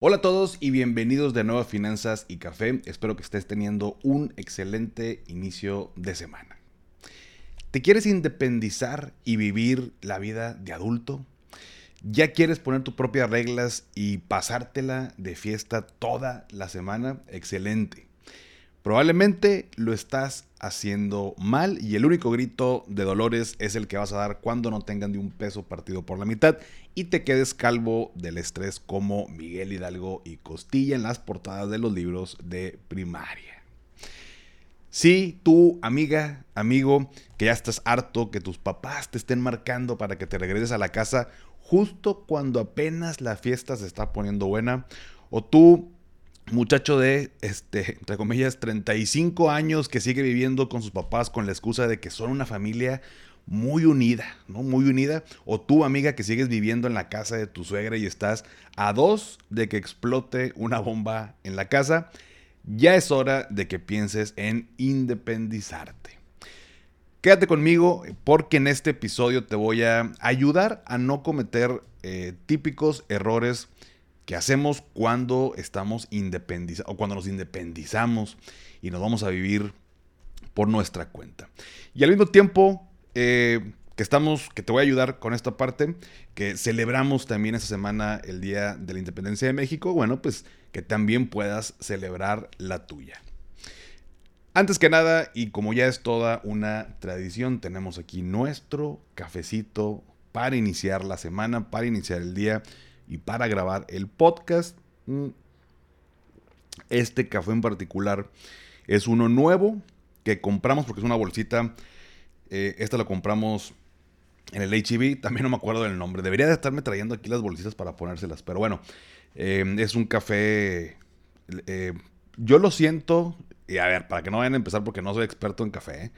Hola a todos y bienvenidos de nuevo a Finanzas y Café. Espero que estés teniendo un excelente inicio de semana. ¿Te quieres independizar y vivir la vida de adulto? ¿Ya quieres poner tus propias reglas y pasártela de fiesta toda la semana? Excelente. Probablemente lo estás haciendo mal y el único grito de dolores es el que vas a dar cuando no tengan de un peso partido por la mitad y te quedes calvo del estrés como Miguel Hidalgo y Costilla en las portadas de los libros de primaria. Si tú, amiga, amigo, que ya estás harto, que tus papás te estén marcando para que te regreses a la casa justo cuando apenas la fiesta se está poniendo buena, o tú muchacho de, este, entre comillas, 35 años que sigue viviendo con sus papás con la excusa de que son una familia muy unida, ¿no? Muy unida. O tú, amiga, que sigues viviendo en la casa de tu suegra y estás a dos de que explote una bomba en la casa, ya es hora de que pienses en independizarte. Quédate conmigo porque en este episodio te voy a ayudar a no cometer eh, típicos errores que hacemos cuando estamos independizados o cuando nos independizamos y nos vamos a vivir por nuestra cuenta. Y al mismo tiempo eh, que estamos, que te voy a ayudar con esta parte, que celebramos también esta semana el Día de la Independencia de México, bueno, pues que también puedas celebrar la tuya. Antes que nada, y como ya es toda una tradición, tenemos aquí nuestro cafecito para iniciar la semana, para iniciar el día y para grabar el podcast. Mm, este café en particular es uno nuevo que compramos porque es una bolsita. Eh, esta la compramos en el HEB. También no me acuerdo del nombre. Debería de estarme trayendo aquí las bolsitas para ponérselas. Pero bueno, eh, es un café. Eh, yo lo siento. Y a ver, para que no vayan a empezar porque no soy experto en café.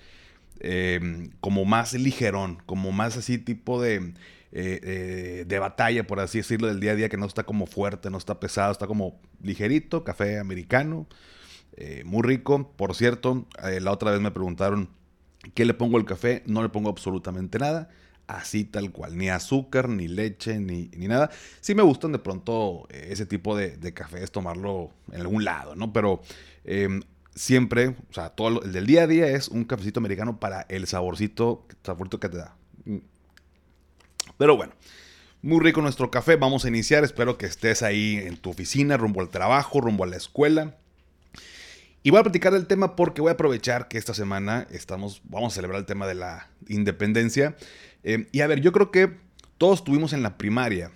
como más ligerón. Como más así tipo de eh, de batalla, por así decirlo, del día a día, que no está como fuerte, no está pesado, está como ligerito, café americano, muy rico. Por cierto, la otra vez me preguntaron, ¿qué le pongo al café? No le pongo absolutamente nada. Así tal cual, ni azúcar, ni leche, ni, ni nada. Sí me gustan de pronto ese tipo de, de cafés, tomarlo en algún lado, ¿no? Pero em, siempre, o sea, todo el del día a día es un cafecito americano para el saborcito, saborcito que te da. Pero bueno, muy rico nuestro café. Vamos a iniciar. Espero que estés ahí en tu oficina, rumbo al trabajo, rumbo a la escuela. Y voy a platicar del tema porque voy a aprovechar que esta semana estamos, vamos a celebrar el tema de la independencia. Eh, y a ver, yo creo que todos tuvimos en la primaria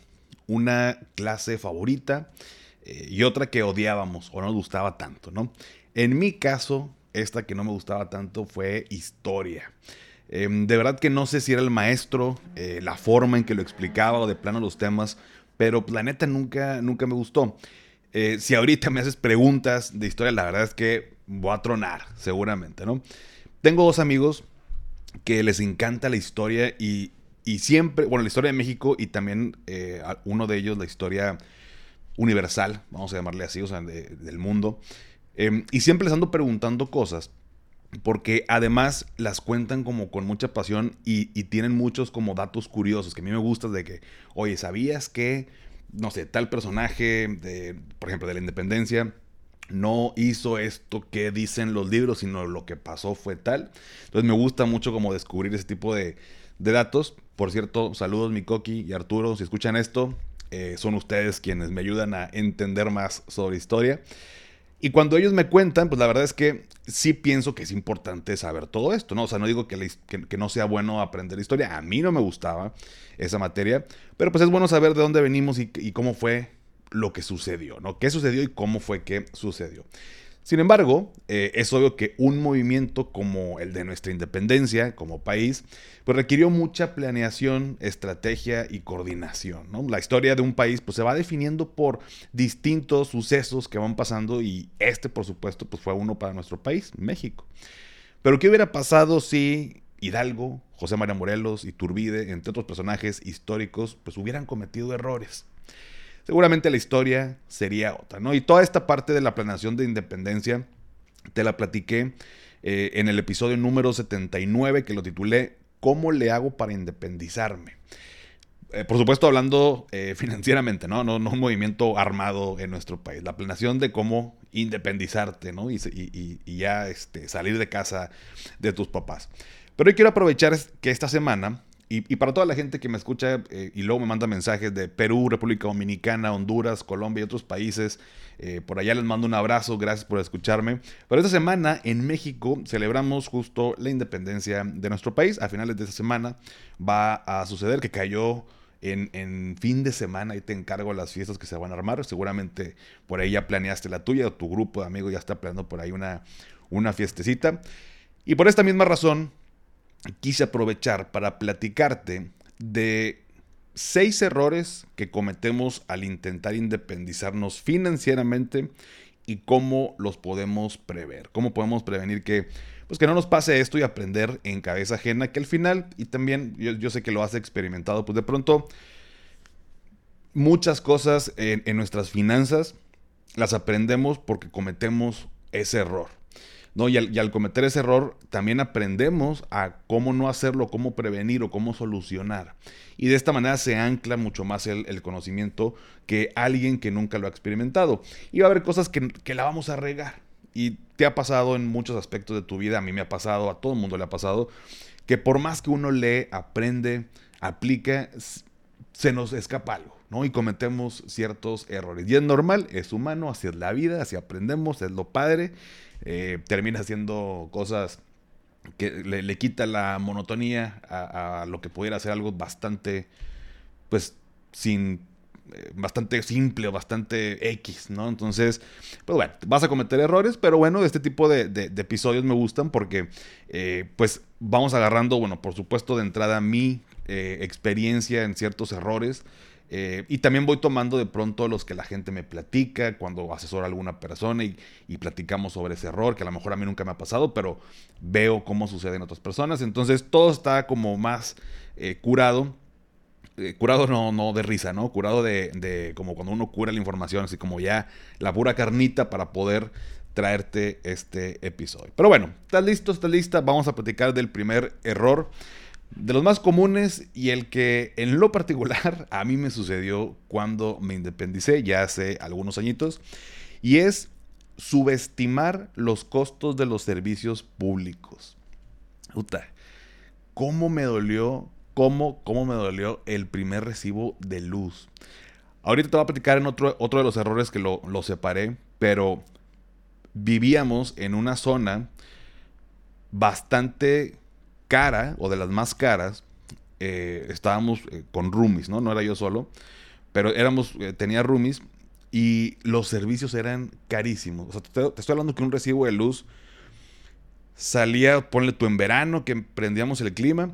una clase favorita eh, y otra que odiábamos o no nos gustaba tanto, ¿no? En mi caso, esta que no me gustaba tanto fue historia. Em, de verdad que no sé si era el maestro, eh, la forma en que lo explicaba o de plano los temas, pero la neta nunca, nunca me gustó. Eh, si ahorita me haces preguntas de historia, la verdad es que voy a tronar, seguramente, ¿no? Tengo dos amigos que les encanta la historia y, siempre, bueno, la historia de México y también eh, uno de ellos la historia universal, vamos a llamarle así, o sea, del mundo. Em, y siempre les ando preguntando cosas porque además las cuentan como con mucha pasión y, tienen muchos como datos curiosos que a mí me gustan de que, oye, ¿sabías que, no sé, tal personaje, de, por ejemplo, de la independencia, no hizo esto que dicen los libros, sino lo que pasó fue tal? Entonces me gusta mucho como descubrir ese tipo de, datos. Por cierto, saludos mi Coqui y Arturo, si escuchan esto, eh, son ustedes quienes me ayudan a entender más sobre historia. Y cuando ellos me cuentan, pues la verdad es que sí pienso que es importante saber todo esto, ¿no? O sea, no digo que, que, no sea bueno aprender historia, a mí no me gustaba esa materia, pero pues es bueno saber de dónde venimos y, cómo fue lo que sucedió, ¿no? ¿Qué sucedió y cómo fue que sucedió? Sin embargo, eh, es obvio que un movimiento como el de nuestra independencia como país, pues requirió mucha planeación, estrategia y coordinación. La historia de un país pues, se va definiendo por distintos sucesos que van pasando y este, por supuesto, pues, fue uno para nuestro país, México. Pero ¿qué hubiera pasado si Hidalgo, José María Morelos, y Turbide, entre otros personajes históricos, pues hubieran cometido errores? Seguramente la historia sería otra, ¿no? Y toda esta parte de la planeación de independencia te la platiqué eh, en el episodio número 79 que lo titulé ¿Cómo le hago para independizarme? Eh, por supuesto hablando eh, financieramente, ¿no? ¿no? un movimiento armado en nuestro país. La planeación de cómo independizarte, ¿no? Y, y ya este, salir de casa de tus papás. Pero hoy quiero aprovechar que esta semana y, para toda la gente que me escucha eh, y luego me manda mensajes de Perú, República Dominicana, Honduras, Colombia y otros países, eh, por allá les mando un abrazo, gracias por escucharme. Pero esta semana en México celebramos justo la independencia de nuestro país. A finales de esta semana va a suceder que cayó en, fin de semana y te encargo las fiestas que se van a armar. Seguramente por ahí ya planeaste la tuya o tu grupo de amigos ya está planeando por ahí una, una fiestecita. Y por esta misma razón quise aprovechar para platicarte de seis errores que cometemos al intentar independizarnos financieramente y cómo los podemos prever, cómo podemos prevenir que, pues que no nos pase esto y aprender en cabeza ajena, que al final, y también yo, sé que lo has experimentado, pues de pronto muchas cosas en nuestras finanzas las aprendemos porque cometemos ese error. ¿No? Y al, cometer ese error también aprendemos a cómo no hacerlo, cómo prevenir o cómo solucionar. Y de esta manera se ancla mucho más el, conocimiento que alguien que nunca lo ha experimentado. Y va a haber cosas que, que la vamos a regar. Y te ha pasado en muchos aspectos de tu vida, a mí me ha pasado, a todo el mundo le ha pasado, que por más que uno lee, aprende, aplica, se nos escapa algo, ¿no? Y cometemos ciertos errores. Y es normal, es humano, así es la vida, así aprendemos, es lo padre. Eh, termina haciendo cosas que le, quita la monotonía a, lo que pudiera ser algo bastante, pues, sin, eh, bastante simple o bastante X, ¿no? Entonces, pues bueno, vas a cometer errores, pero bueno, este tipo de, episodios me gustan porque, eh, pues, vamos agarrando, bueno, por supuesto, de entrada mi experiencia en ciertos errores. Eh, y también voy tomando de pronto los que la gente me platica cuando asesora a alguna persona y, platicamos sobre ese error, que a lo mejor a mí nunca me ha pasado, pero veo cómo sucede en otras personas. Entonces todo está como más eh, curado. Eh, curado no, no de risa, ¿no? Curado de, de, como cuando uno cura la información, así como ya la pura carnita para poder traerte este episodio. Pero bueno, ¿estás listo? ¿Estás lista? Vamos a platicar del primer error de los más comunes y el que en lo particular a mí me sucedió cuando me independicé, ya hace algunos añitos, y es subestimar los costos de los servicios públicos. ¿cómo me dolió? ¿Cómo, cómo me dolió el primer recibo de luz? Ahorita te voy a platicar en otro, otro de los errores que lo, lo separé, pero vivíamos en una zona bastante cara o de las más caras, eh, estábamos eh, con roomies, ¿no? No era yo solo, pero éramos, eh, tenía roomies y los servicios eran carísimos. O sea, te, estoy hablando que un recibo de luz salía, ponle tú en verano, que prendíamos el clima.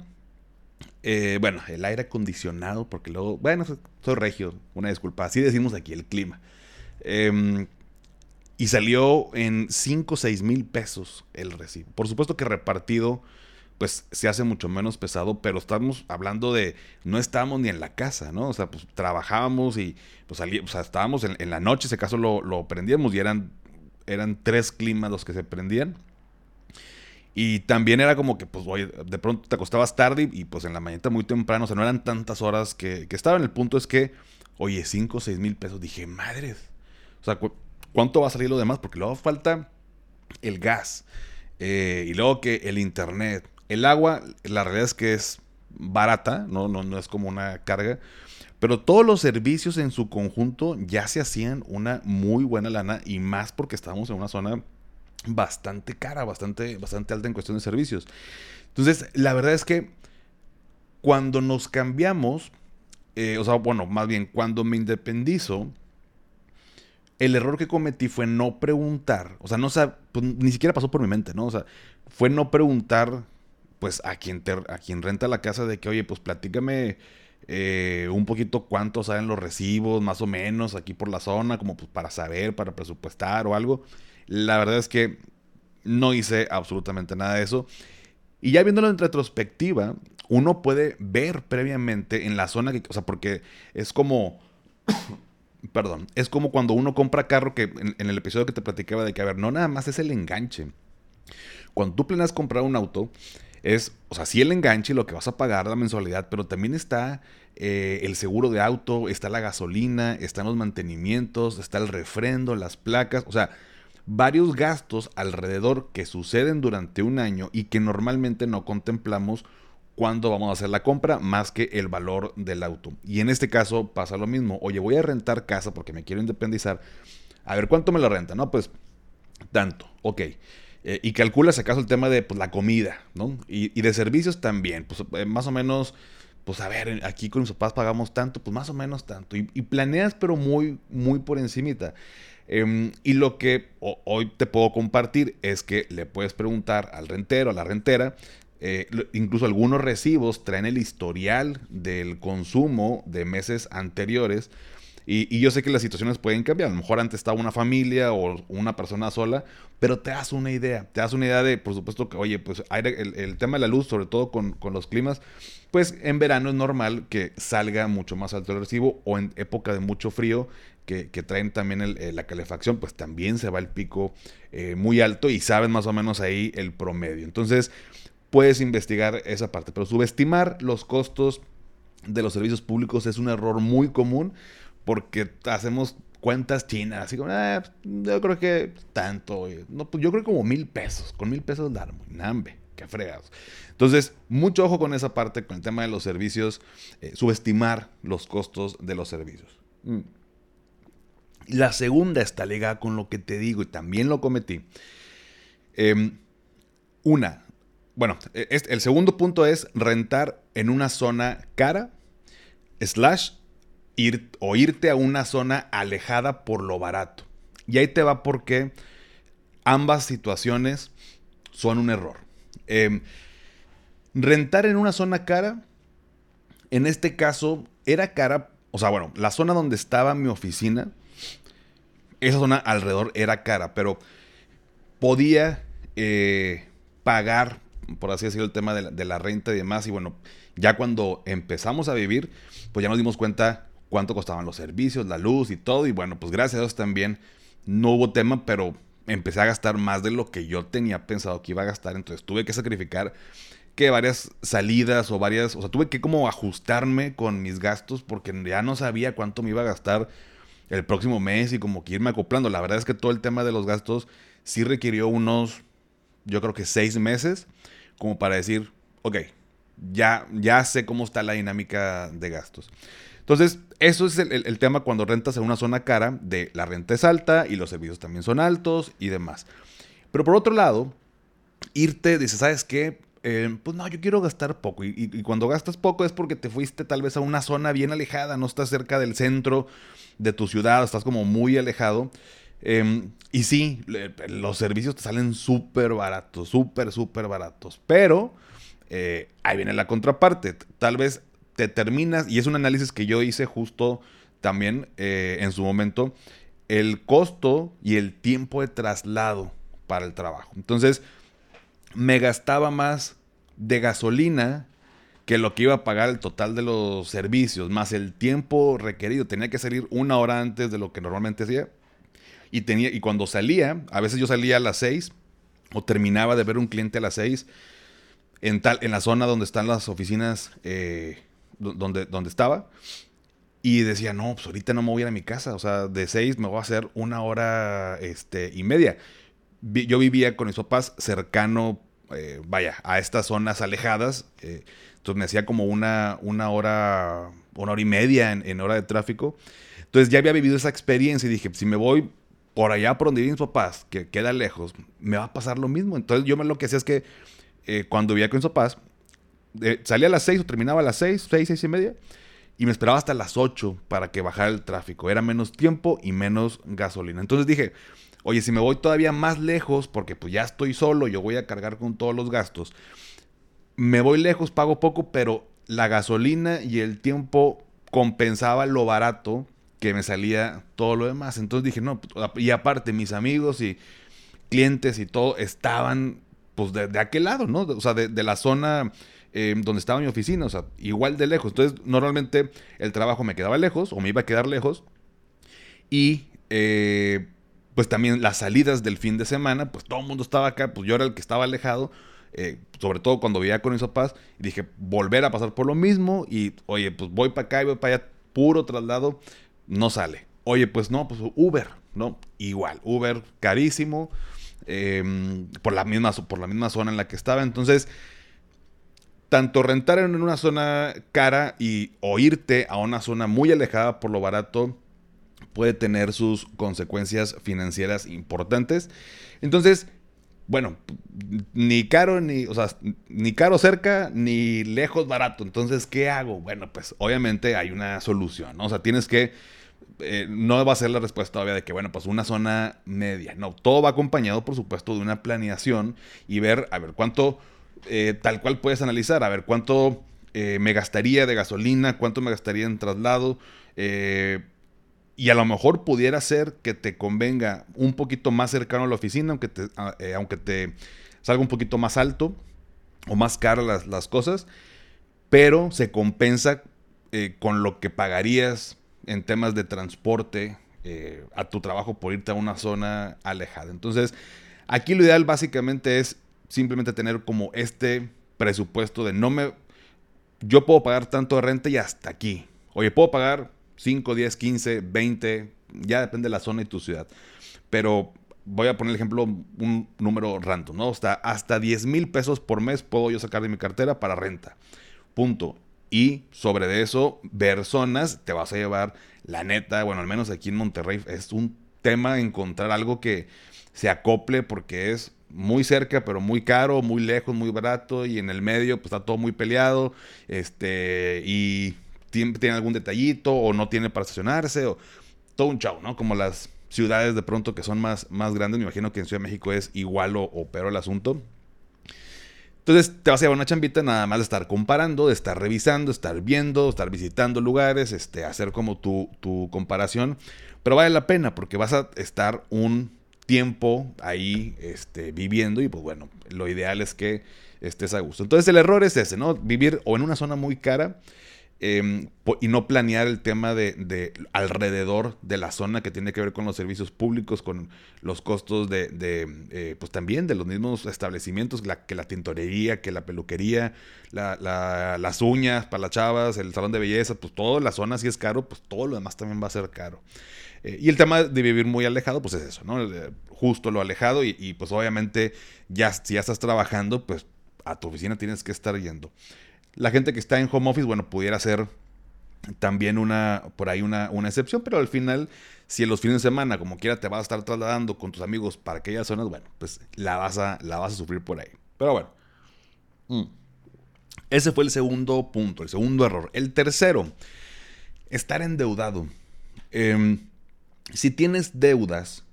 bueno, el aire acondicionado, porque luego, bueno, soy regio, una disculpa, así decimos aquí, el clima. Em, y salió en 5 o 6 mil pesos el recibo. Por supuesto que repartido pues se hace mucho menos pesado, pero estamos hablando de, no estábamos ni en la casa, ¿no? O sea, pues trabajábamos y pues salíamos, o sea, estábamos en, la noche, ese caso lo, lo, prendíamos y eran, eran tres climas los que se prendían. Y también era como que, pues, oye, de pronto te acostabas tarde y, pues en la mañana muy temprano, o sea, no eran tantas horas que, que estaban. El punto es que, oye, 5 o 6 mil pesos. Dije, madres. O sea, ¿cuánto va a salir lo demás? Porque luego falta el gas. Eh, y luego que el internet. El agua, la realidad es que es barata, no, no, no es como una carga. Pero todos los servicios en su conjunto ya se hacían una muy buena lana y más porque estábamos en una zona bastante cara, bastante, bastante alta en cuestión de servicios. Entonces, la verdad es que cuando nos cambiamos, eh, o sea, bueno, más bien cuando me independizo, el error que cometí fue no preguntar, o sea, no pues, ni siquiera pasó por mi mente, ¿no? O sea, fue no preguntar, pues, a quien, a quien renta la casa de que, oye, pues platícame eh, un poquito cuánto salen los recibos, más o menos, aquí por la zona, como pues para saber, para presupuestar o algo. La verdad es que no hice absolutamente nada de eso. Y ya viéndolo en retrospectiva, uno puede ver previamente en la zona que, o sea, porque es como perdón, es como cuando uno compra carro, que en, el episodio que te platicaba de que, a ver, no nada más es el enganche. Cuando tú planeas comprar un auto, es, o sea, sí el enganche lo que vas a pagar, la mensualidad, pero también está eh, el seguro de auto, está la gasolina, están los mantenimientos, está el refrendo, las placas, o sea, varios gastos alrededor que suceden durante un año y que normalmente no contemplamos cuándo vamos a hacer la compra más que el valor del auto. Y en este caso pasa lo mismo. Oye, voy a rentar casa porque me quiero independizar. A ver, ¿cuánto me lo renta? No, pues tanto. Ok. Eh, y calculas acaso el tema de pues, la comida, ¿no? Y, de servicios también. Pues eh, más o menos, pues a ver, aquí con mis papás pagamos tanto, pues más o menos tanto. Y, planeas, pero muy, muy por encimita. Em, y lo que hoy te puedo compartir es que le puedes preguntar al rentero, a la rentera, eh, incluso algunos recibos traen el historial del consumo de meses anteriores. Y, yo sé que las situaciones pueden cambiar. A lo mejor antes estaba una familia o una persona sola, pero te das una idea. Te das una idea de, por supuesto, que, oye, pues el, tema de la luz, sobre todo con, los climas, pues en verano es normal que salga mucho más alto el recibo o en época de mucho frío que, traen también eh, la calefacción, pues también se va el pico eh, muy alto y saben más o menos ahí el promedio. Entonces, puedes investigar esa parte. Pero subestimar los costos de los servicios públicos es un error muy común porque hacemos cuentas chinas, así como, ah, yo creo que tanto, no, pues yo creo como mil pesos, con mil pesos dar, nambe, qué fregados. Entonces, mucho ojo con esa parte, con el tema de los servicios, eh, subestimar los costos de los servicios. Mm. La segunda está ligada con lo que te digo y también lo cometí. Em, una, bueno, e, el segundo punto es rentar en una zona cara, slash, ir, o irte a una zona alejada por lo barato. Y ahí te va porque ambas situaciones son un error. Em, rentar en una zona cara, en este caso, era cara, o sea, bueno, la zona donde estaba mi oficina, esa zona alrededor era cara, pero podía eh, pagar por así decirlo, el tema de la, renta y demás. Y bueno, ya cuando empezamos a vivir, pues ya nos dimos cuenta cuánto costaban los servicios, la luz y todo. Y bueno, pues gracias a Dios también no hubo tema, pero empecé a gastar más de lo que yo tenía pensado que iba a gastar. Entonces tuve que sacrificar que varias salidas o varias, o sea, tuve que como ajustarme con mis gastos porque ya no sabía cuánto me iba a gastar el próximo mes y como que irme acoplando. La verdad es que todo el tema de los gastos sí requirió unos, yo creo que seis meses como para decir, ok, ya, ya sé cómo está la dinámica de gastos. Entonces, eso es el, tema cuando rentas en una zona cara, de la renta es alta y los servicios también son altos y demás. Pero por otro lado, irte, dices, ¿sabes qué? Eh, pues no, yo quiero gastar poco. Y, cuando gastas poco es porque te fuiste tal vez a una zona bien alejada, no estás cerca del centro de tu ciudad, estás como muy alejado. Em, y sí, los servicios te salen súper baratos, súper, súper baratos. Pero eh, ahí viene la contraparte. Tal vez te terminas, y es un análisis que yo hice justo también eh, en su momento, el costo y el tiempo de traslado para el trabajo. Entonces, me gastaba más de gasolina que lo que iba a pagar el total de los servicios, más el tiempo requerido. Tenía que salir una hora antes de lo que normalmente hacía y, tenía, y cuando salía, a veces yo salía a las 6 o terminaba de ver un cliente a las 6 en, tal, en la zona donde están las oficinas, eh, donde, donde estaba. Y decía, no, pues ahorita no me voy a ir a mi casa. O sea, de 6 me voy a hacer una hora este, y media. Yo vivía con mis papás cercano, eh, vaya, a estas zonas alejadas. Eh, entonces me hacía como una, una hora, una hora y media en, en hora de tráfico. Entonces ya había vivido esa experiencia y dije, si me voy por allá por donde viven mis papás, que queda lejos, me va a pasar lo mismo. Entonces yo lo que hacía es que eh, cuando vivía con mis papás, salía a las 6 o terminaba a las 6, 6, 6 y media, y me esperaba hasta las 8 para que bajara el tráfico. Era menos tiempo y menos gasolina. Entonces dije, oye, si me voy todavía más lejos, porque pues ya estoy solo, yo voy a cargar con todos los gastos, me voy lejos, pago poco, pero la gasolina y el tiempo compensaba lo barato que me salía todo lo demás. Entonces dije, no, pues, y aparte mis amigos y clientes y todo estaban pues de, aquel lado, ¿no? O sea, de, la zona eh, donde estaba mi oficina, o sea, igual de lejos. Entonces normalmente el trabajo me quedaba lejos o me iba a quedar lejos. Y eh, pues también las salidas del fin de semana, pues todo el mundo estaba acá, pues yo era el que estaba alejado. Eh, sobre todo cuando vivía con mis papás, dije, volver a pasar por lo mismo, y oye, pues voy para acá y voy para allá, puro traslado, no sale. Oye, pues no, pues Uber, ¿no? Igual, Uber carísimo, em, por, la misma, por la misma zona en la que estaba, entonces tanto rentar en una zona cara y o irte a una zona muy alejada por lo barato puede tener sus consecuencias financieras importantes. Entonces, bueno, ni caro ni, o sea, ni caro cerca ni lejos barato. Entonces, ¿qué hago? Bueno, pues obviamente hay una solución, ¿no? O sea, tienes que eh, no va a ser la respuesta obvia de que, bueno, pues una zona media. No, todo va acompañado, por supuesto, de una planeación y ver, a ver, cuánto, eh, tal cual puedes analizar, a ver, cuánto eh, me gastaría de gasolina, cuánto me gastaría en traslado, y a lo mejor pudiera ser que te convenga un poquito más cercano a la oficina, aunque te, eh, aunque te salga un poquito más alto o más caras las, las cosas, pero se compensa eh, con lo que pagarías en temas de transporte eh, a tu trabajo por irte a una zona alejada. Entonces, aquí lo ideal básicamente es simplemente tener como este presupuesto de no me... Yo puedo pagar tanto de renta y hasta aquí. Oye, puedo pagar 5, 10, 15, 20, ya depende de la zona y tu ciudad. Pero voy a poner el ejemplo, un número random, ¿no? Hasta, hasta 10 mil pesos por mes puedo yo sacar de mi cartera para renta. Punto. Y sobre de eso, ver zonas, te vas a llevar, la neta, bueno, al menos aquí en Monterrey es un tema encontrar algo que se acople porque es muy cerca, pero muy caro, muy lejos, muy barato, y en el medio pues está todo muy peleado, este, y tiene, algún detallito o no tiene para estacionarse o todo un chau, ¿no? Como las ciudades de pronto que son más, más grandes, me imagino que en Ciudad de México es igual o, o peor el asunto. Entonces te vas a llevar una chambita nada más de estar comparando, de estar revisando, estar viendo, estar visitando lugares, este, hacer como tu, tu comparación. Pero vale la pena porque vas a estar un tiempo ahí este, viviendo y pues bueno, lo ideal es que estés a gusto. Entonces el error es ese, ¿no? Vivir o en una zona muy cara Em, y no planear el tema de, alrededor de la zona que tiene que ver con los servicios públicos, con los costos de, eh, pues también de los mismos establecimientos, que la tintorería, que la peluquería, las uñas para las chavas, el salón de belleza, pues toda la zona si es caro, pues todo lo demás también va a ser caro. Eh, y el tema de vivir muy alejado, pues es eso, ¿no? Justo lo alejado y, pues obviamente ya si ya estás trabajando, pues a tu oficina tienes que estar yendo. La gente que está en home office, bueno, pudiera ser también una, por ahí una, una, excepción, pero al final, si en los fines de semana, como quiera, te vas a estar trasladando con tus amigos para aquellas zonas, bueno, pues la vas a, la vas a sufrir por ahí. Pero bueno. Mm. Ese fue el segundo punto, el segundo error. El tercero, estar endeudado. Em, si tienes deudas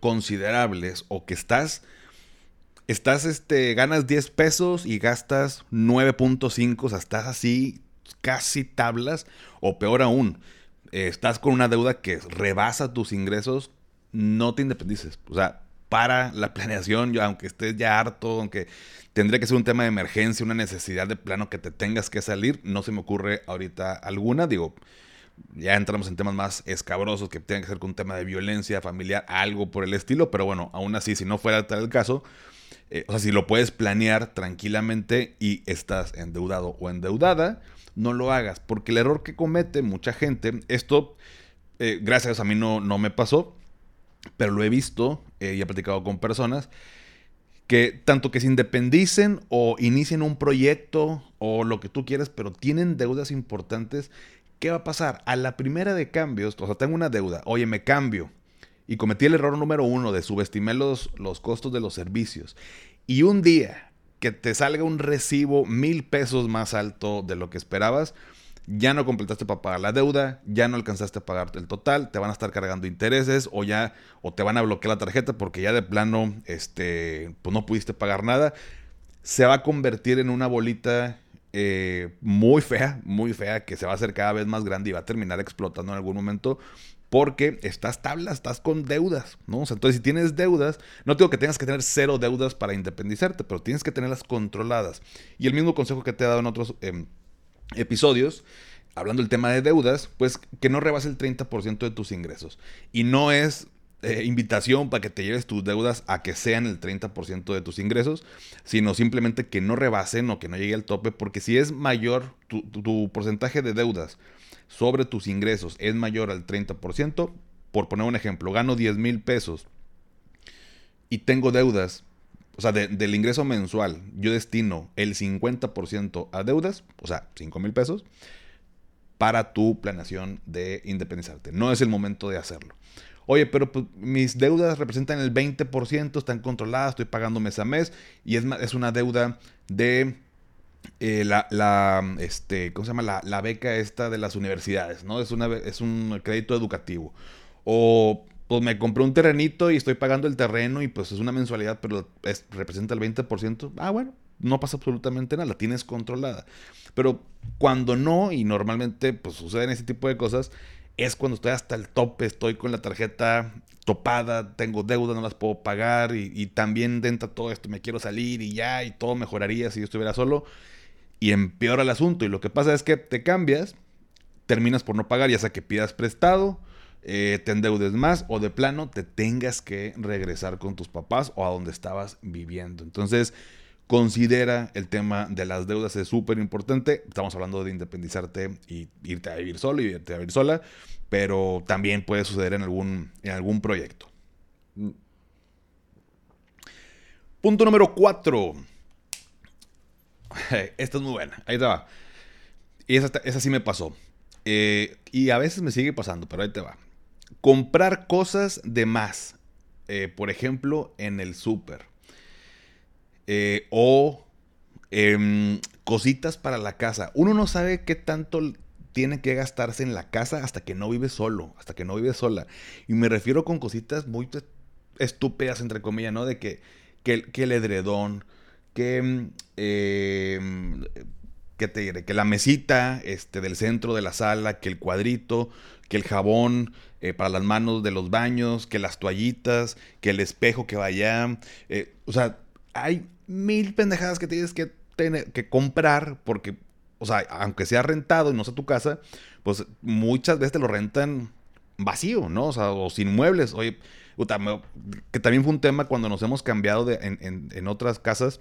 considerables o que estás estás, este, ganas 10 pesos y gastas 9.5, o sea, estás así casi tablas, o peor aún, estás con una deuda que rebasa tus ingresos, no te independices. O sea, para la planeación, yo, aunque estés ya harto, aunque tendría que ser un tema de emergencia, una necesidad de plano que te tengas que salir, no se me ocurre ahorita alguna, digo, ya entramos en temas más escabrosos que tengan que ser con un tema de violencia familiar, algo por el estilo, pero bueno, aún así, si no fuera tal el caso, eh, o sea, si lo puedes planear tranquilamente y estás endeudado o endeudada, no lo hagas. Porque el error que comete mucha gente, esto, eh, gracias a mí no, no me pasó, pero lo he visto eh, y he platicado con personas que tanto que se independicen o inicien un proyecto o lo que tú quieras, pero tienen deudas importantes, ¿qué va a pasar? A la primera de cambios, o sea, tengo una deuda, oye, me cambio y cometí el error número uno de subestimar los, los costos de los servicios. Y un día que te salga un recibo mil pesos más alto de lo que esperabas, ya no completaste para pagar la deuda, ya no alcanzaste a pagarte el total, te van a estar cargando intereses o ya o te van a bloquear la tarjeta porque ya de plano este pues no pudiste pagar nada. Se va a convertir en una bolita eh, muy fea, muy fea, que se va a hacer cada vez más grande y va a terminar explotando en algún momento porque estás tabla, estás con deudas, ¿no? entonces si tienes deudas, no digo que tengas que tener cero deudas para independizarte, pero tienes que tenerlas controladas. Y el mismo consejo que te he dado en otros em, episodios, hablando del tema de deudas, pues que no rebase el 30% de tus ingresos. Y no es eh, invitación para que te lleves tus deudas a que sean el 30% de tus ingresos, sino simplemente que no rebasen o que no llegue al tope, porque si es mayor tu porcentaje de deudas, sobre tus ingresos es mayor al 30%, por poner un ejemplo, gano 10 mil pesos y tengo deudas, o sea, del ingreso mensual, yo destino el 50% a deudas, o sea, 5 mil pesos, para tu planeación de independizarte. No es el momento de hacerlo. Oye, pero pues, mis deudas representan el 20%, están controladas, estoy pagando mes a mes y es, es una deuda de eh, la, este, ¿cómo se llama? La, beca esta de las universidades, ¿no? Es, una, es un crédito educativo. O pues me compré un terrenito y estoy pagando el terreno y pues es una mensualidad, pero representa el 20%. Ah, bueno, no pasa absolutamente nada, la tienes controlada. Pero cuando no, y normalmente pues suceden ese tipo de cosas, es cuando estoy hasta el tope, estoy con la tarjeta topada, tengo deuda, no las puedo pagar y, también dentro de todo esto me quiero salir y ya, y todo mejoraría si yo estuviera solo y empeora el asunto. Y lo que pasa es que te cambias, terminas por no pagar, ya sea que pidas prestado, eh, te endeudes más o de plano te tengas que regresar con tus papás o a donde estabas viviendo. Entonces, considera el tema de las deudas, es súper importante. Estamos hablando de independizarte y irte a vivir solo y irte a vivir sola, pero también puede suceder en algún, en algún proyecto. Punto número 4 Esta es muy buena. Ahí te va. Y esa, esa sí me pasó. Eh, y a veces me sigue pasando, pero ahí te va. Comprar cosas de más. Eh, por ejemplo, en el súper. Eh, o em, cositas para la casa. Uno no sabe qué tanto tiene que gastarse en la casa hasta que no vive solo, hasta que no vive sola. Y me refiero con cositas muy estúpidas, entre comillas, ¿no? De que, que, que el edredón, que, eh, ¿qué te diré? Que la mesita este, del centro de la sala, que el cuadrito, que el jabón eh, para las manos de los baños, que las toallitas, que el espejo que vaya. Eh, o sea, hay mil pendejadas que tienes que, tener, que comprar porque, o sea, aunque sea rentado y no sea tu casa, pues muchas veces te lo rentan vacío, ¿no? O sea, o sin muebles. Oye, que también fue un tema cuando nos hemos cambiado de, en, en otras casas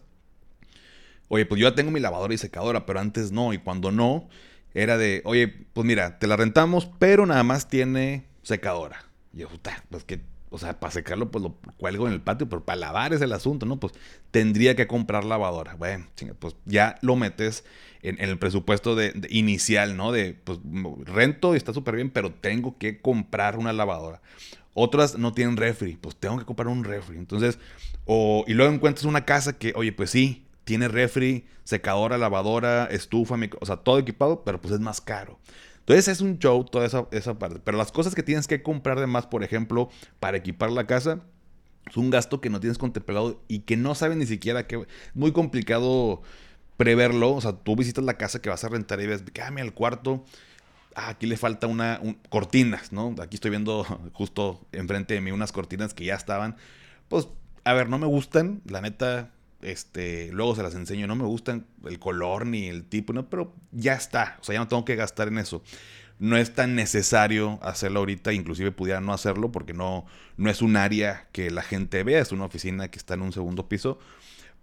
oye, pues yo ya tengo mi lavadora y secadora, pero antes no. Y cuando no, era de, oye, pues mira, te la rentamos, pero nada más tiene secadora. Y yo, puta, pues que, o sea, para secarlo, pues lo cuelgo en el patio, pero para lavar es el asunto, ¿no? Pues tendría que comprar lavadora. Bueno, pues ya lo metes en, el presupuesto de, inicial, ¿no? De, pues rento y está súper bien, pero tengo que comprar una lavadora. Otras no tienen refri, pues tengo que comprar un refri. Entonces, o, y luego encuentras una casa que, oye, pues sí, tiene refri, secadora, lavadora, estufa, o sea, todo equipado, pero pues es más caro. Entonces es un show toda esa, esa parte. Pero las cosas que tienes que comprar de más, por ejemplo, para equipar la casa, es un gasto que no tienes contemplado y que no sabes ni siquiera que... Es muy complicado preverlo. O sea, tú visitas la casa que vas a rentar y ves, cámbiame el cuarto. Ah, aquí le falta una cortinas, ¿no? Aquí estoy viendo justo enfrente de mí unas cortinas que ya estaban. Pues, a ver, no me gustan. La neta, este, luego se las enseño, no me gustan el color ni el tipo, no, pero ya está, o sea, ya no tengo que gastar en eso. No es tan necesario hacerlo ahorita, inclusive pudiera no hacerlo porque no, no es un área que la gente vea, es una oficina que está en un segundo piso.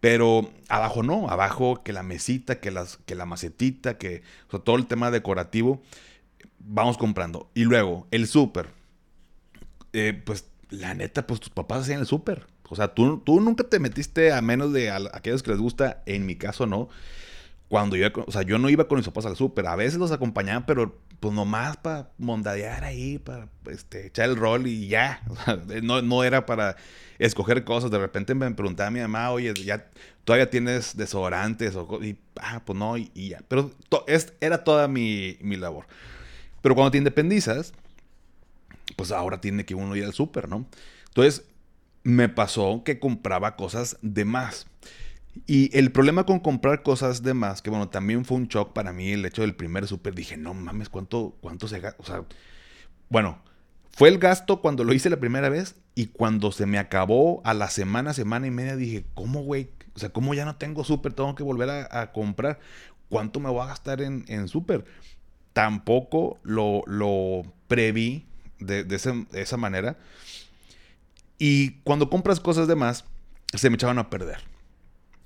Pero abajo no, abajo que la mesita, que, las, que la macetita, que todo el tema decorativo, vamos comprando. Y luego, el súper. Eh, pues la neta, pues tus papás hacían el súper. O sea, tú, tú nunca te metiste a menos de aquellos que les gusta, en mi caso no. cuando yo, o sea, yo no iba con mis papás al súper, a veces los acompañaba, pero pues nomás para mondadear ahí, para este, echar el rol y ya. no, no era para escoger cosas. De repente me preguntaba a mi mamá, oye, ya todavía tienes desodorantes o y ah, pues no, y, ya. Pero es, era toda mi, mi, labor. Pero cuando te independizas, pues ahora tiene que uno ir al súper, ¿no? Entonces, me pasó que compraba cosas de más. Y el problema con comprar cosas de más, que bueno, también fue un shock para mí el hecho del primer súper. Dije, no mames, ¿cuánto, cuánto se gasta? O sea, bueno, fue el gasto cuando lo hice la primera vez y cuando se me acabó a la semana, semana y media, dije, ¿cómo, güey? O sea, ¿cómo ya no tengo súper? Tengo que volver a, comprar. ¿Cuánto me voy a gastar en, en súper? Tampoco lo, lo preví de, de, esa manera. Y cuando compras cosas de más, se me echaban a perder.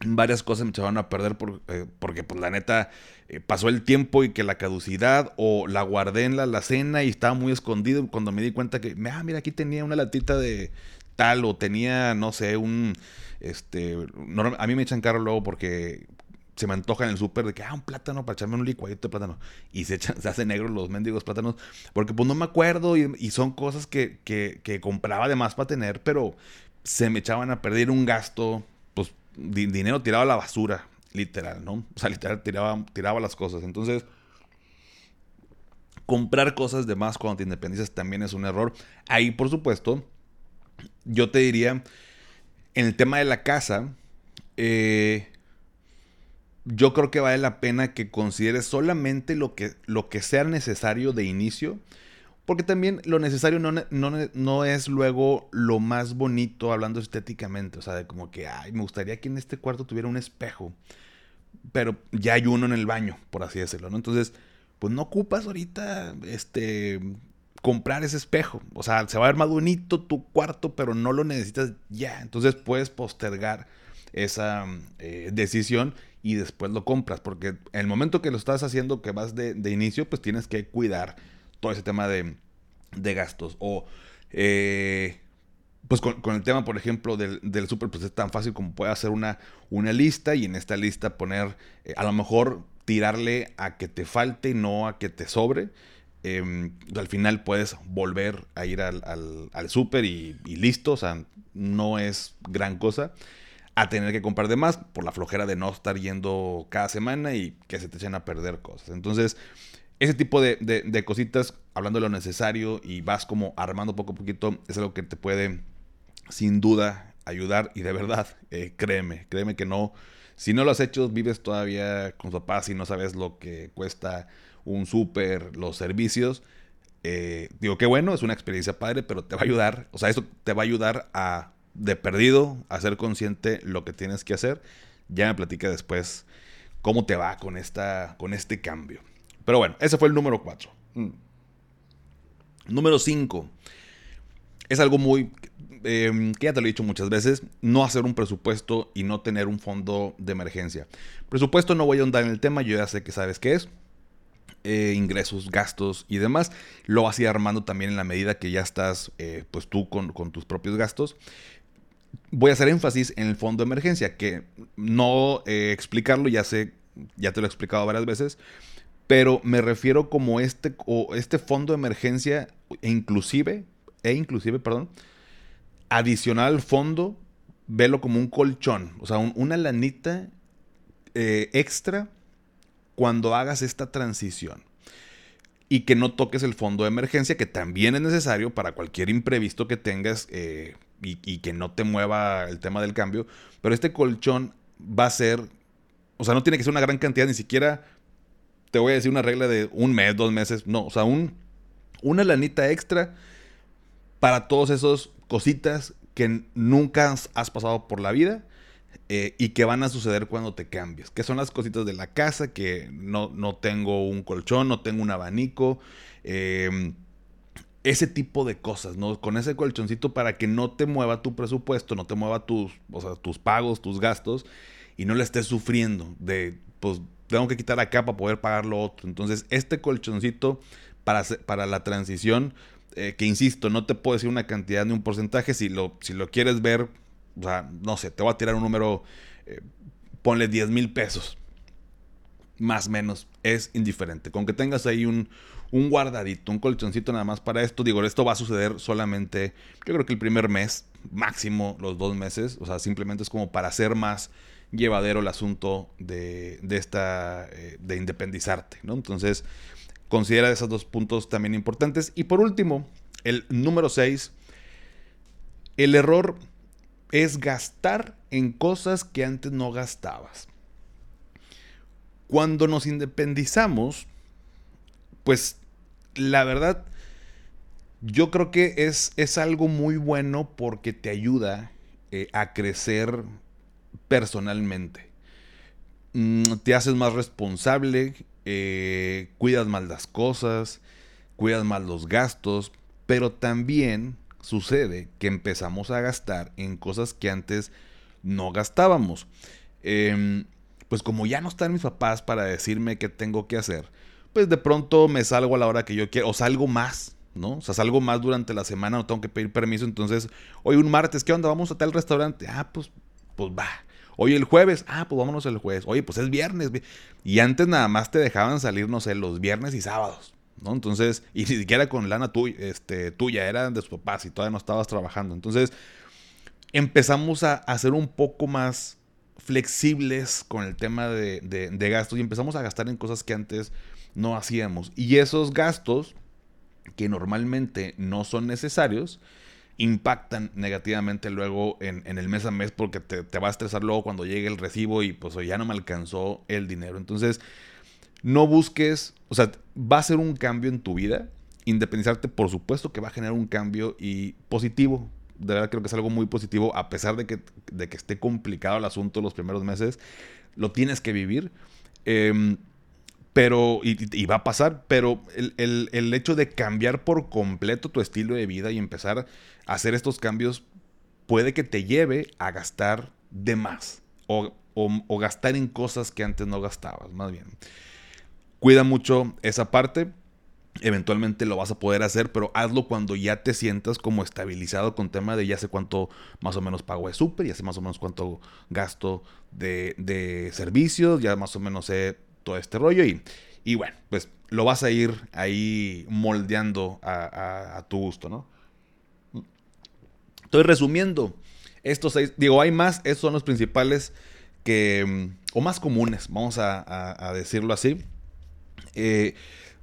Varias cosas me echaban a perder eh, porque, pues la neta, eh, pasó el tiempo y que la caducidad o la guardé en la alacena y estaba muy escondido cuando me di cuenta que, ah, mira, aquí tenía una latita de tal o tenía, no sé, un, este, a mí me echan caro luego porque se me antoja en el súper de que, ah, un plátano para echarme un licuadito de plátano. Y se, echan, se hacen negros los mendigos plátanos. Porque pues no me acuerdo y, son cosas que, que, compraba de más para tener, pero se me echaban a perder un gasto dinero tirado a la basura, literal, ¿no? O sea, literal tiraba, tiraba las cosas. Entonces, comprar cosas de más cuando te independizas también es un error. Ahí, por supuesto, yo te diría, en el tema de la casa, eh, yo creo que vale la pena que consideres solamente lo que, lo que sea necesario de inicio porque también lo necesario no, no, es luego lo más bonito hablando estéticamente. O sea, de como que, ay, me gustaría que en este cuarto tuviera un espejo. Pero ya hay uno en el baño, por así decirlo, ¿no? Entonces, pues no ocupas ahorita, este, comprar ese espejo. O sea, se va a ver más bonito tu cuarto, pero no lo necesitas ya. Entonces puedes postergar esa eh, decisión y después lo compras. Porque en el momento que lo estás haciendo, que vas de, de inicio, pues tienes que cuidar todo ese tema de, gastos. O, eh, pues con, el tema, por ejemplo, del, del super, pues es tan fácil como puede hacer una, una lista y en esta lista poner, eh, a lo mejor tirarle a que te falte, no a que te sobre. Em, al final puedes volver a ir al, al, super y, y, listo, o sea, no es gran cosa a tener que comprar de más por la flojera de no estar yendo cada semana y que se te echen a perder cosas. Entonces, ese tipo de, cositas, hablando de lo necesario y vas como armando poco a poquito, es algo que te puede sin duda ayudar y de verdad, eh, créeme, créeme que no, si no lo has hecho, vives todavía con tu papás y no sabes lo que cuesta un súper, los servicios. Eh, digo, qué bueno, es una experiencia padre, pero te va a ayudar, o sea, eso te va a ayudar a, de perdido, a ser consciente lo que tienes que hacer. Ya me platica después cómo te va con, esta, con este cambio. Pero bueno, ese fue el número 4. Mm. Número 5. Es algo muy... Em, que ya te lo he dicho muchas veces, no hacer un presupuesto y no tener un fondo de emergencia. Presupuesto no voy a ahondar en el tema, yo ya sé que sabes qué es. Eh, ingresos, gastos y demás. Lo vas a ir armando también en la medida que ya estás, eh, pues tú con, con, tus propios gastos. Voy a hacer énfasis en el fondo de emergencia, que no eh, explicarlo, ya sé, ya te lo he explicado varias veces, pero me refiero como este, o este fondo de emergencia, e inclusive, e inclusive, perdón, adicional al fondo, velo como un colchón, o sea, una lanita eh, extra cuando hagas esta transición. Y que no toques el fondo de emergencia, que también es necesario para cualquier imprevisto que tengas eh, y, que no te mueva el tema del cambio. Pero este colchón va a ser, o sea, no tiene que ser una gran cantidad, ni siquiera te voy a decir una regla de un mes, dos meses, no, o sea, un, una lanita extra para todos esos cositas que nunca has pasado por la vida eh, y que van a suceder cuando te cambies. Que son las cositas de la casa, que no, no tengo un colchón, no tengo un abanico. Em, ese tipo de cosas, ¿no? Con ese colchoncito para que no te mueva tu presupuesto, no te mueva tus, tus pagos, tus gastos y no le estés sufriendo de, pues, tengo que quitar acá para poder pagar lo otro. Entonces, este colchoncito para, para la transición, eh, que insisto, no te puedo decir una cantidad ni un porcentaje, si lo, si lo quieres ver, o sea, no sé, te voy a tirar un número, eh, ponle 10 mil pesos. más o menos, es indiferente. Con que tengas ahí un, un guardadito, un colchoncito nada más para esto, digo, esto va a suceder solamente, yo creo que el primer mes, máximo los dos meses, o sea, simplemente es como para hacer más llevadero el asunto de, de esta, eh, de independizarte, ¿no? Entonces, considera esos dos puntos también importantes. Y por último, el número 6, el error es gastar en cosas que antes no gastabas. Cuando nos independizamos, pues la verdad, yo creo que es, es algo muy bueno porque te ayuda eh, a crecer personalmente. Mm, te haces más responsable, eh, cuidas más las cosas, cuidas más los gastos, pero también sucede que empezamos a gastar en cosas que antes no gastábamos. Em, pues como ya no están mis papás para decirme qué tengo que hacer, pues de pronto me salgo a la hora que yo quiero, o salgo más, ¿no? O sea, salgo más durante la semana, no tengo que pedir permiso, entonces, hoy un martes, ¿qué onda? Vamos a tal restaurante, ah, pues, pues va. Hoy el jueves, ah, pues vámonos el jueves. Oye, pues es viernes. Y antes nada más te dejaban salir, no sé, los viernes y sábados, ¿no? Entonces, y ni siquiera con lana tuya, este, tuya, eran de sus papás y todavía no estabas trabajando. Entonces, empezamos a, ser un poco más flexibles con el tema de, de gastos y empezamos a gastar en cosas que antes no hacíamos. Y esos gastos, que normalmente no son necesarios, impactan negativamente luego en, el mes a mes porque te, va a estresar luego cuando llegue el recibo y pues ya no me alcanzó el dinero. Entonces, no busques, o sea, va a ser un cambio en tu vida. Independizarte, por supuesto que va a generar un cambio y positivo. De verdad creo que es algo muy positivo, a pesar de que, de que esté complicado el asunto los primeros meses, lo tienes que vivir. Eh, pero, y, va a pasar, pero el, hecho de cambiar por completo tu estilo de vida y empezar a hacer estos cambios puede que te lleve a gastar de más o, o gastar en cosas que antes no gastabas, más bien. Cuida mucho esa parte. Eventualmente lo vas a poder hacer, pero hazlo cuando ya te sientas como estabilizado con tema de ya sé cuánto más o menos pago de súper, ya sé más o menos cuánto gasto de, de servicios, ya más o menos sé todo este rollo y, y bueno, pues lo vas a ir ahí moldeando a, tu gusto, ¿no? Estoy resumiendo estos seis, digo, hay más, estos son los principales que, mm, o más comunes, vamos a, decirlo así. Eh,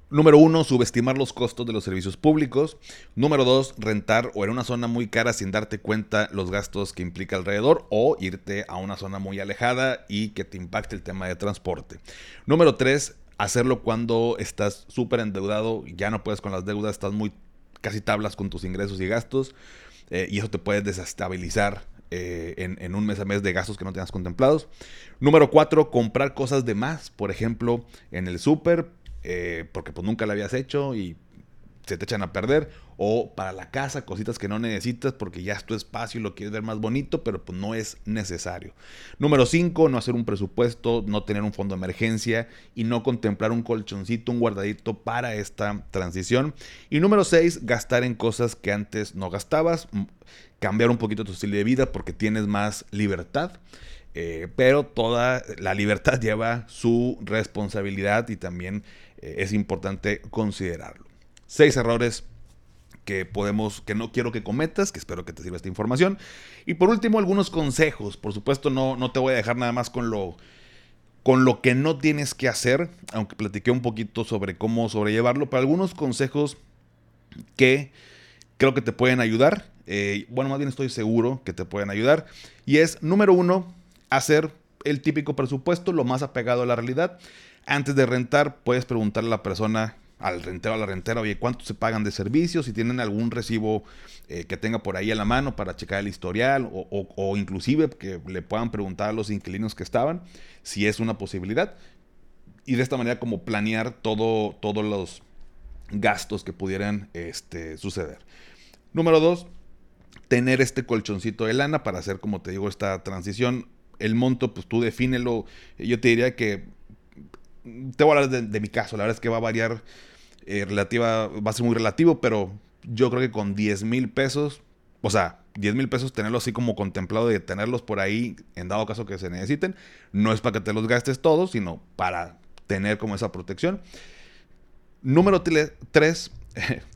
Número uno, subestimar los costos de los servicios públicos. Número dos, rentar o en una zona muy cara sin darte cuenta los gastos que implica alrededor o irte a una zona muy alejada y que te impacte el tema de transporte. Número tres, hacerlo cuando estás súper endeudado, ya no puedes con las deudas, estás muy casi tablas con tus ingresos y gastos eh, y eso te puede desestabilizar eh, en, un mes a mes de gastos que no tengas contemplados. Número cuatro, comprar cosas de más. Por ejemplo, en el súper, eh, porque pues nunca la habías hecho y se te echan a perder. O para la casa, cositas que no necesitas porque ya es tu espacio y lo quieres ver más bonito, pero pues no es necesario. Número 5, no hacer un presupuesto, no tener un fondo de emergencia y no contemplar un colchoncito, un guardadito para esta transición. Y número 6, gastar en cosas que antes no gastabas, cambiar un poquito tu estilo de vida porque tienes más libertad. Eh, pero toda la libertad lleva su responsabilidad y también eh, es importante considerarlo. Seis errores que podemos, que no quiero que cometas, que espero que te sirva esta información. Y por último, algunos consejos. Por supuesto, no, no te voy a dejar nada más con lo, con lo que no tienes que hacer, aunque platiqué un poquito sobre cómo sobrellevarlo, pero algunos consejos que creo que te pueden ayudar. Eh, bueno, más bien estoy seguro que te pueden ayudar. Y es, número uno, hacer el típico presupuesto, lo más apegado a la realidad. Antes de rentar, puedes preguntarle a la persona, al rentero, a la rentera, oye, ¿cuánto se pagan de servicios? Si tienen algún recibo eh, que tenga por ahí a la mano para checar el historial o, inclusive que le puedan preguntar a los inquilinos que estaban, si es una posibilidad. Y de esta manera como planear todo, todos los gastos que pudieran este, suceder. Número dos, tener este colchoncito de lana para hacer, como te digo, esta transición. El monto, pues tú defínelo. Yo te diría que te voy a hablar de, mi caso, la verdad es que va a variar eh, relativa, va a ser muy relativo, pero yo creo que con 10 mil pesos, o sea, 10 mil pesos tenerlos así como contemplado de tenerlos por ahí en dado caso que se necesiten, no es para que te los gastes todos, sino para tener como esa protección. Número 3,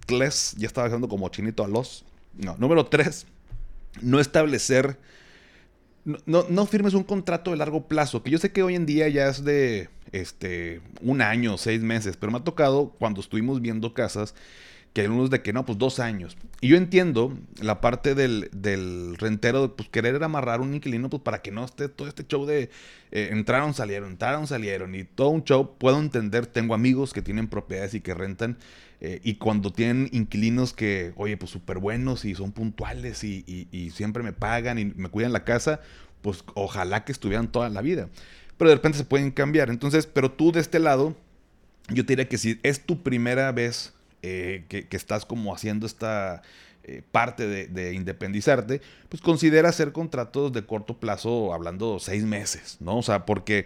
ya estaba dejando como chinito a los. No, número 3, no establecer, no, no, firmes un contrato de largo plazo, que yo sé que hoy en día ya es de este, un año, seis meses, pero me ha tocado cuando estuvimos viendo casas que hay unos de que no, pues dos años. Y yo entiendo la parte del, del rentero, pues querer amarrar un inquilino, pues para que no esté todo este show de eh, entraron, salieron, entraron, salieron, y todo un show. Puedo entender, tengo amigos que tienen propiedades y que rentan, eh, y cuando tienen inquilinos que, oye, pues súper buenos y son puntuales y, siempre me pagan y me cuidan la casa, pues ojalá que estuvieran toda la vida. Pero de repente se pueden cambiar. Entonces, pero tú de este lado, yo te diría que si es tu primera vez eh, que, estás como haciendo esta eh, parte de, independizarte, pues considera hacer contratos de corto plazo, hablando seis meses, ¿no? O sea, porque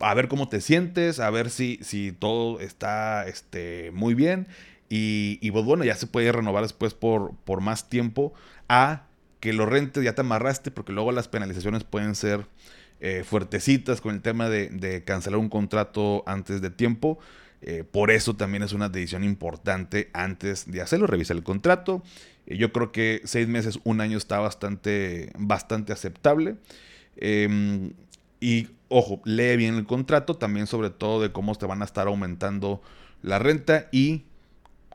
a ver cómo te sientes, a ver si, si todo está este, muy bien. Y, pues bueno, ya se puede renovar después por, por más tiempo a que lo rentes, ya te amarraste, porque luego las penalizaciones pueden ser eh, fuertecitas con el tema de, de, cancelar un contrato antes de tiempo. Eh, por eso también es una decisión importante antes de hacerlo, revisar el contrato. Eh, yo creo que seis meses, un año está bastante, bastante aceptable. Em, y ojo, lee bien el contrato, también sobre todo de cómo te van a estar aumentando la renta y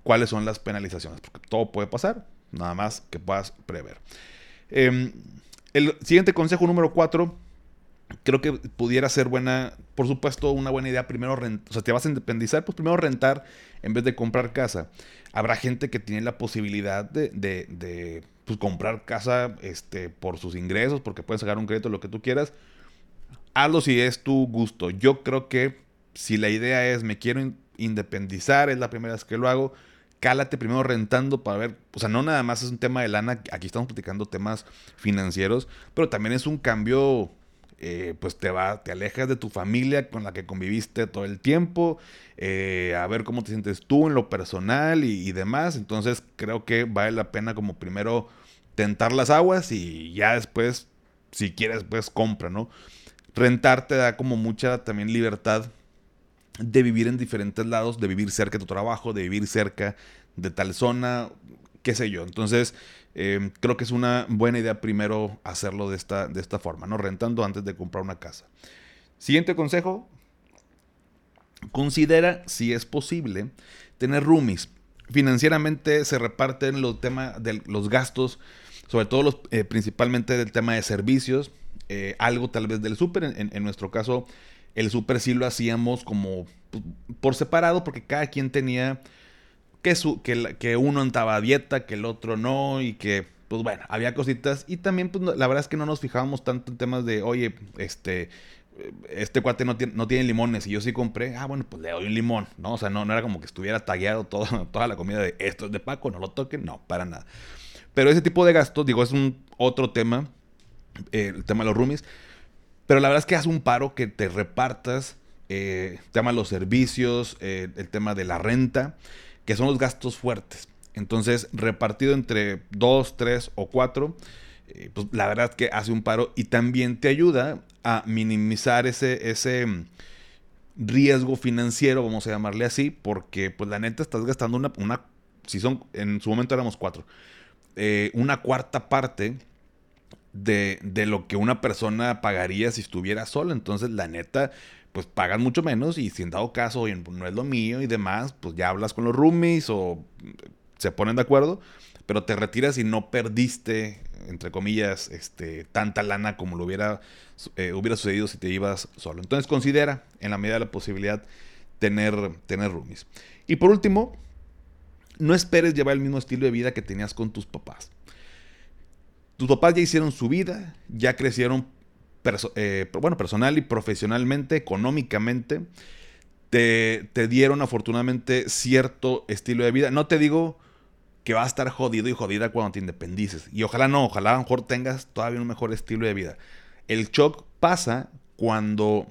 cuáles son las penalizaciones, porque todo puede pasar, nada más que puedas prever. Em, el siguiente consejo número cuatro creo que pudiera ser buena, por supuesto, una buena idea primero rentar, o sea, te vas a independizar, pues primero rentar en vez de comprar casa. Habrá gente que tiene la posibilidad de, pues, comprar casa este, por sus ingresos, porque puedes sacar un crédito, lo que tú quieras. Hazlo si es tu gusto. Yo creo que si la idea es me quiero independizar, es la primera vez que lo hago, cálate primero rentando para ver, o sea, no nada más es un tema de lana, aquí estamos platicando temas financieros, pero también es un cambio eh, pues te va, te alejas de tu familia con la que conviviste todo el tiempo, eh, a ver cómo te sientes tú en lo personal y, demás. Entonces creo que vale la pena como primero tentar las aguas y ya después, si quieres, pues compra, ¿no? Rentar te da como mucha también libertad de vivir en diferentes lados, de vivir cerca de tu trabajo, de vivir cerca de tal zona, qué sé yo. Entonces, Em, creo que es una buena idea primero hacerlo de esta, de esta forma, ¿no? Rentando antes de comprar una casa. Siguiente consejo. Considera, si es posible, tener roomies. Financieramente se reparten los temas de los gastos, sobre todo los, eh, principalmente del tema de servicios, eh, algo tal vez del súper. En, nuestro caso, el súper sí lo hacíamos como pues, por separado, porque cada quien tenía que, que, uno andaba a dieta, que el otro no, y que, pues bueno, había cositas. Y también, pues la verdad es que no nos fijábamos tanto en temas de, oye, este, este cuate no tiene, limones y yo sí compré, ah, bueno, pues le doy un limón, ¿no? O sea, no, era como que estuviera tagueado todo, toda la comida de esto es de Paco, no lo toquen, no, para nada. Pero ese tipo de gastos, digo, es un otro tema, eh, el tema de los roomies. Pero la verdad es que hace un paro que te repartas eh, el tema de los servicios, eh, el tema de la renta que son los gastos fuertes. Entonces, repartido entre dos, tres o cuatro, pues la verdad que hace un paro y también te ayuda a minimizar ese, ese mm, riesgo financiero, vamos a llamarle así, porque pues la neta estás gastando una, una si son, en su momento éramos cuatro, una cuarta parte de, de, lo que una persona pagaría si estuviera sola. Entonces, la neta, pues pagan mucho menos y si en dado caso, oye, no es lo mío y demás, pues ya hablas con los roomies o se ponen de acuerdo, pero te retiras y no perdiste, entre comillas, este, tanta lana como lo hubiera, eh, hubiera sucedido si te ibas solo. Entonces considera, en la medida de la posibilidad, tener, tener roomies. Y por último, no esperes llevar el mismo estilo de vida que tenías con tus papás. Tus papás ya hicieron su vida, ya crecieron eh, bueno, personal y profesionalmente, económicamente, te, te, dieron afortunadamente cierto estilo de vida. No te digo que va a estar jodido y jodida cuando te independices. Y ojalá no, ojalá a lo mejor tengas todavía un mejor estilo de vida. El shock pasa cuando,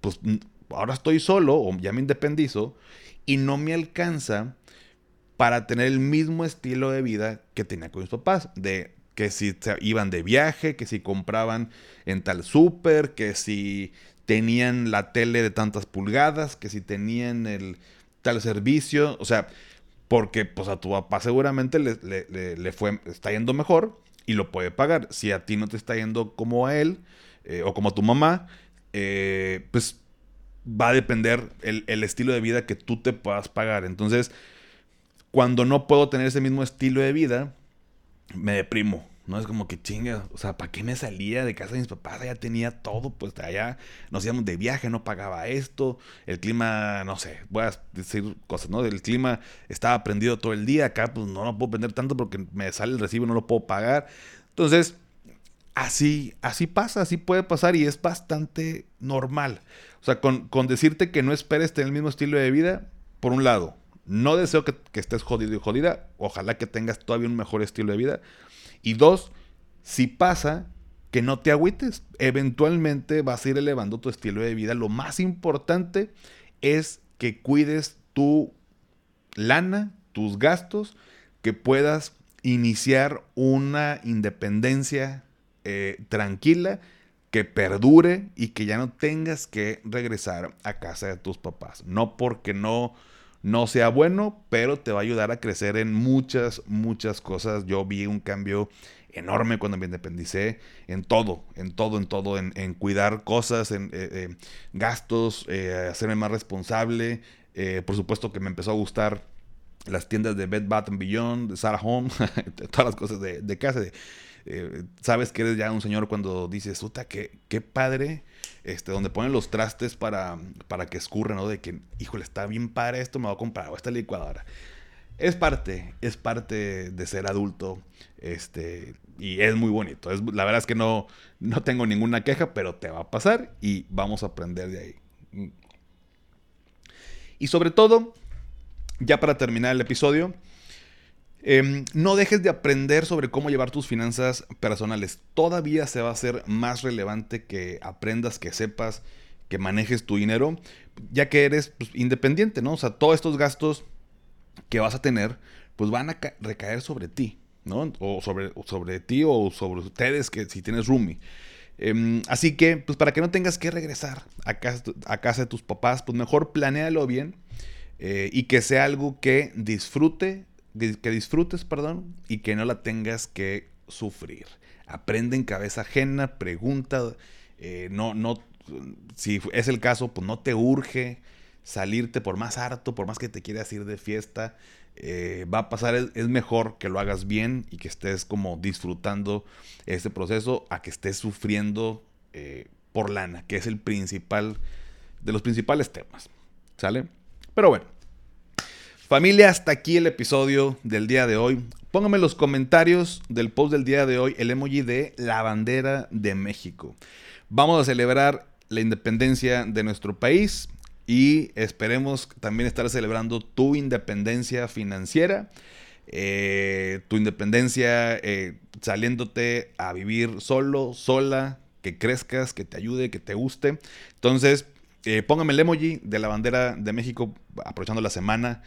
pues, ahora estoy solo o ya me independizo y no me alcanza para tener el mismo estilo de vida que tenía con mis papás. De que si iban de viaje, que si compraban en tal súper, que si tenían la tele de tantas pulgadas, que si tenían el tal servicio, o sea, porque pues a tu papá seguramente le, fue, está yendo mejor y lo puede pagar. Si a ti no te está yendo como a él eh, o como a tu mamá, eh, pues va a depender el, el, estilo de vida que tú te puedas pagar. Entonces, cuando no puedo tener ese mismo estilo de vida, me deprimo. No es como que chinga, o sea, ¿para qué me salía de casa de mis papás? Ya tenía todo, pues allá nos íbamos de viaje, no pagaba esto, el clima, no sé, voy a decir cosas, ¿no? El clima estaba prendido todo el día, acá pues no lo puedo prender tanto porque me sale el recibo y no lo puedo pagar. Entonces, así, así pasa, así puede pasar y es bastante normal. O sea, con, decirte que no esperes tener el mismo estilo de vida, por un lado, no deseo que, estés jodido y jodida, ojalá que tengas todavía un mejor estilo de vida. Y dos, si pasa, que no te agüites. Eventualmente vas a ir elevando tu estilo de vida. Lo más importante es que cuides tu lana, tus gastos, que puedas iniciar una independencia eh, tranquila, que perdure y que ya no tengas que regresar a casa de tus papás. No porque no no sea bueno, pero te va a ayudar a crecer en muchas, muchas cosas. Yo vi un cambio enorme cuando me independicé en todo, en todo, en todo, en, cuidar cosas, en eh, eh, gastos, eh, hacerme más responsable. por supuesto que me empezó a gustar las tiendas de Bed Bath Beyond, de Sarah Home, todas las cosas de, de casa. Sabes que eres ya un señor cuando dices, puta, qué, qué padre este, donde ponen los trastes para, para que escurra, ¿no? De que, híjole, está bien padre esto, me voy a comprar esta licuadora. Es parte, es parte de ser adulto, este, y es muy bonito. Es, la verdad es que no, no tengo ninguna queja, pero te va a pasar y vamos a aprender de ahí. Y sobre todo, ya para terminar el episodio, Em, no dejes de aprender sobre cómo llevar tus finanzas personales. Todavía se va a hacer más relevante que aprendas, que sepas, que manejes tu dinero, ya que eres pues, independiente, ¿no? O sea, todos estos gastos que vas a tener, pues van a recaer sobre ti, ¿no? O sobre, sobre ti o sobre ustedes, que si tienes roomie. Em, así que, pues para que no tengas que regresar a casa, a casa de tus papás, pues mejor planéalo bien eh, y que sea algo que disfrute que disfrutes, perdón, y que no la tengas que sufrir. Aprende en cabeza ajena, pregunta, eh, no, no, si es el caso, pues no te urge salirte por más harto, por más que te quieras ir de fiesta, eh, va a pasar, es, mejor que lo hagas bien y que estés como disfrutando ese proceso a que estés sufriendo eh, por lana, que es el principal, de los principales temas, ¿sale? Pero bueno, Familia, hasta aquí el episodio del día de hoy. Póngame en los comentarios del post del día de hoy el emoji de la bandera de México. Vamos a celebrar la independencia de nuestro país y esperemos también estar celebrando tu independencia financiera, eh, tu independencia eh, saliéndote a vivir solo, sola, que crezcas, que te ayude, que te guste. Entonces, eh, póngame el emoji de la bandera de México aprovechando la semana.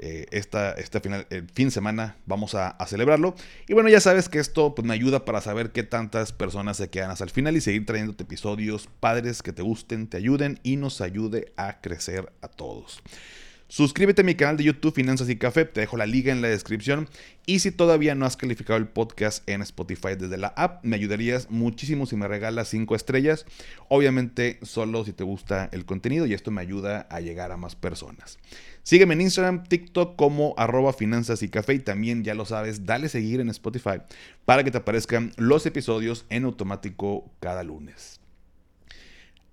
Eh, esta, final, el fin de semana vamos a, celebrarlo. Y bueno, ya sabes que esto pues, me ayuda para saber qué tantas personas se quedan hasta el final y seguir trayéndote episodios padres que te gusten, te ayuden y nos ayude a crecer a todos. Suscríbete a mi canal de YouTube Finanzas y Café, te dejo la liga en la descripción. Y si todavía no has calificado el podcast en Spotify desde la app, me ayudarías muchísimo si me regalas 5 estrellas. Obviamente solo si te gusta el contenido y esto me ayuda a llegar a más personas. Sígueme en Instagram, TikTok como arroba finanzas y café y también ya lo sabes, dale seguir en Spotify para que te aparezcan los episodios en automático cada lunes.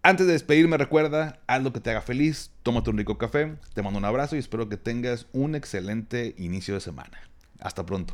Antes de despedirme, recuerda, haz lo que te haga feliz, tómate un rico café, te mando un abrazo y espero que tengas un excelente inicio de semana. Hasta pronto.